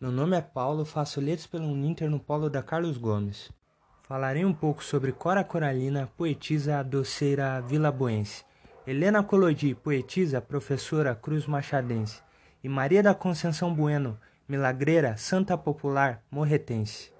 Meu nome é Paulo, faço letras pelo Uninter no polo da Carlos Gomes. Falarei um pouco sobre Cora Coralina, poetisa doceira vilaboense, Helena Colodi, poetisa, professora Cruz Machadense, e Maria da Conceição Bueno, milagreira, santa popular, morretense.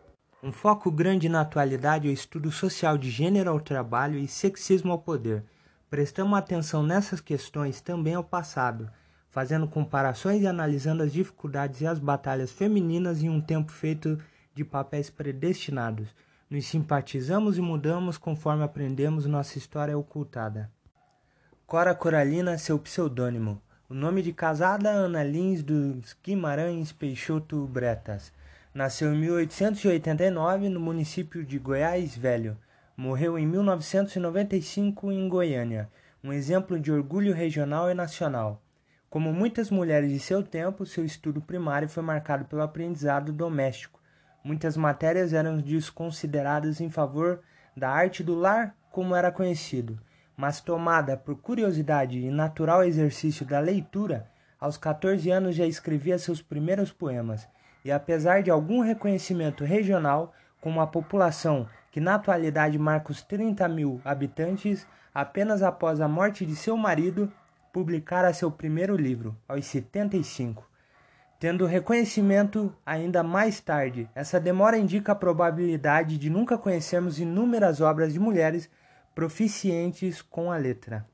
Um foco grande na atualidade é o estudo social de gênero ao trabalho e sexismo ao poder. Prestamos atenção nessas questões também ao passado, fazendo comparações e analisando as dificuldades e as batalhas femininas em um tempo feito de papéis predestinados. Nos simpatizamos e mudamos conforme aprendemos nossa história ocultada. Cora Coralina, seu pseudônimo. O nome de casada Ana Lins dos Guimarães Peixoto Bretas. Nasceu em 1889 no município de Goiás Velho. Morreu em 1995 em Goiânia. Um exemplo de orgulho regional e nacional. Como muitas mulheres de seu tempo, seu estudo primário foi marcado pelo aprendizado doméstico. Muitas matérias eram desconsideradas em favor da arte do lar, como era conhecido, mas tomada por curiosidade e natural exercício da leitura, aos 14 anos já escrevia seus primeiros poemas, e apesar de algum reconhecimento regional, com uma população que na atualidade marca os 30 mil habitantes, apenas após a morte de seu marido, publicara seu primeiro livro, aos 75. Tendo reconhecimento ainda mais tarde, essa demora indica a probabilidade de nunca conhecermos inúmeras obras de mulheres proficientes com a letra.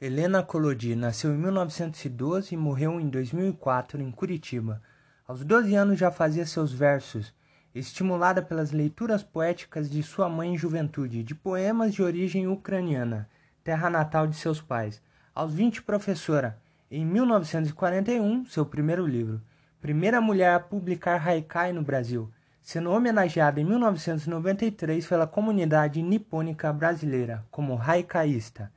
Helena Collodi nasceu em 1912 e morreu em 2004 em Curitiba. Aos 12 anos já fazia seus versos, estimulada pelas leituras poéticas de sua mãe em juventude, de poemas de origem ucraniana, terra natal de seus pais aos 20 professora. Em 1941, seu primeiro livro, primeira mulher a publicar haikai no Brasil, sendo homenageada em 1993 pela comunidade nipônica brasileira como haikaísta.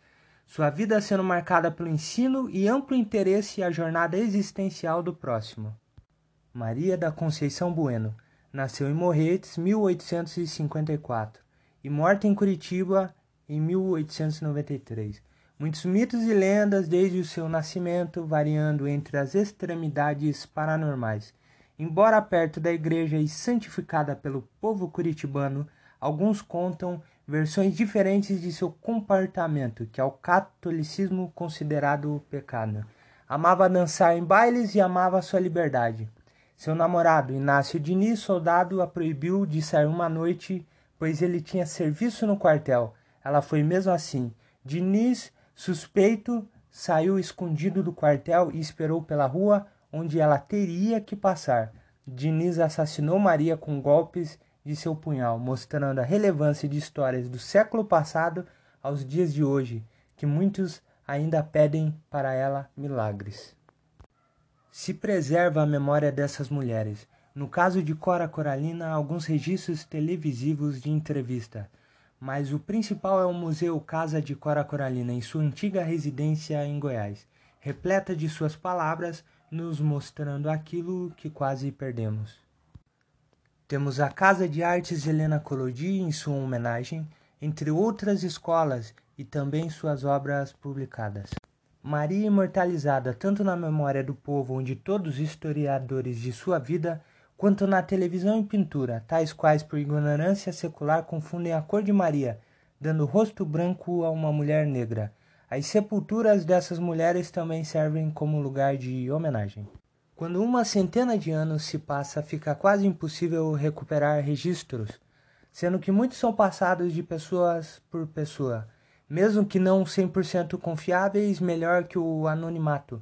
Sua vida sendo marcada pelo ensino e amplo interesse à jornada existencial do próximo. Maria da Conceição Bueno nasceu em Morretes, 1854, e morta em Curitiba em 1893. Muitos mitos e lendas desde o seu nascimento, variando entre as extremidades paranormais. Embora perto da igreja e santificada pelo povo curitibano, alguns contam versões diferentes de seu comportamento, que é o catolicismo considerado pecado. Amava dançar em bailes e amava sua liberdade. Seu namorado, Inácio Diniz, soldado, a proibiu de sair uma noite, pois ele tinha serviço no quartel. Ela foi mesmo assim. Diniz Suspeito saiu escondido do quartel e esperou pela rua onde ela teria que passar. Diniz assassinou Maria com golpes de seu punhal, mostrando a relevância de histórias do século passado aos dias de hoje, que muitos ainda pedem para ela milagres. Se preserva a memória dessas mulheres. No caso de Cora Coralina, alguns registros televisivos de entrevista mas o principal é o Museu Casa de Cora Coralina, em sua antiga residência em Goiás, repleta de suas palavras, nos mostrando aquilo que quase perdemos. Temos a Casa de Artes Helena Collodi em sua homenagem, entre outras escolas e também suas obras publicadas. Maria imortalizada tanto na memória do povo, onde todos os historiadores de sua vida quanto na televisão e pintura, tais quais por ignorância secular confundem a cor de Maria, dando rosto branco a uma mulher negra. As sepulturas dessas mulheres também servem como lugar de homenagem. Quando uma centena de anos se passa, fica quase impossível recuperar registros, sendo que muitos são passados de pessoas por pessoa, mesmo que não 100% confiáveis, melhor que o anonimato.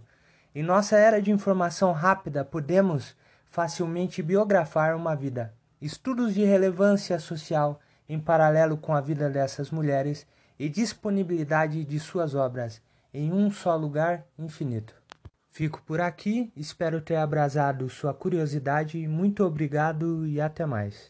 Em nossa era de informação rápida, podemos facilmente biografar uma vida. Estudos de relevância social em paralelo com a vida dessas mulheres e disponibilidade de suas obras em um só lugar infinito. Fico por aqui, espero ter abrasado sua curiosidade. Muito obrigado e até mais.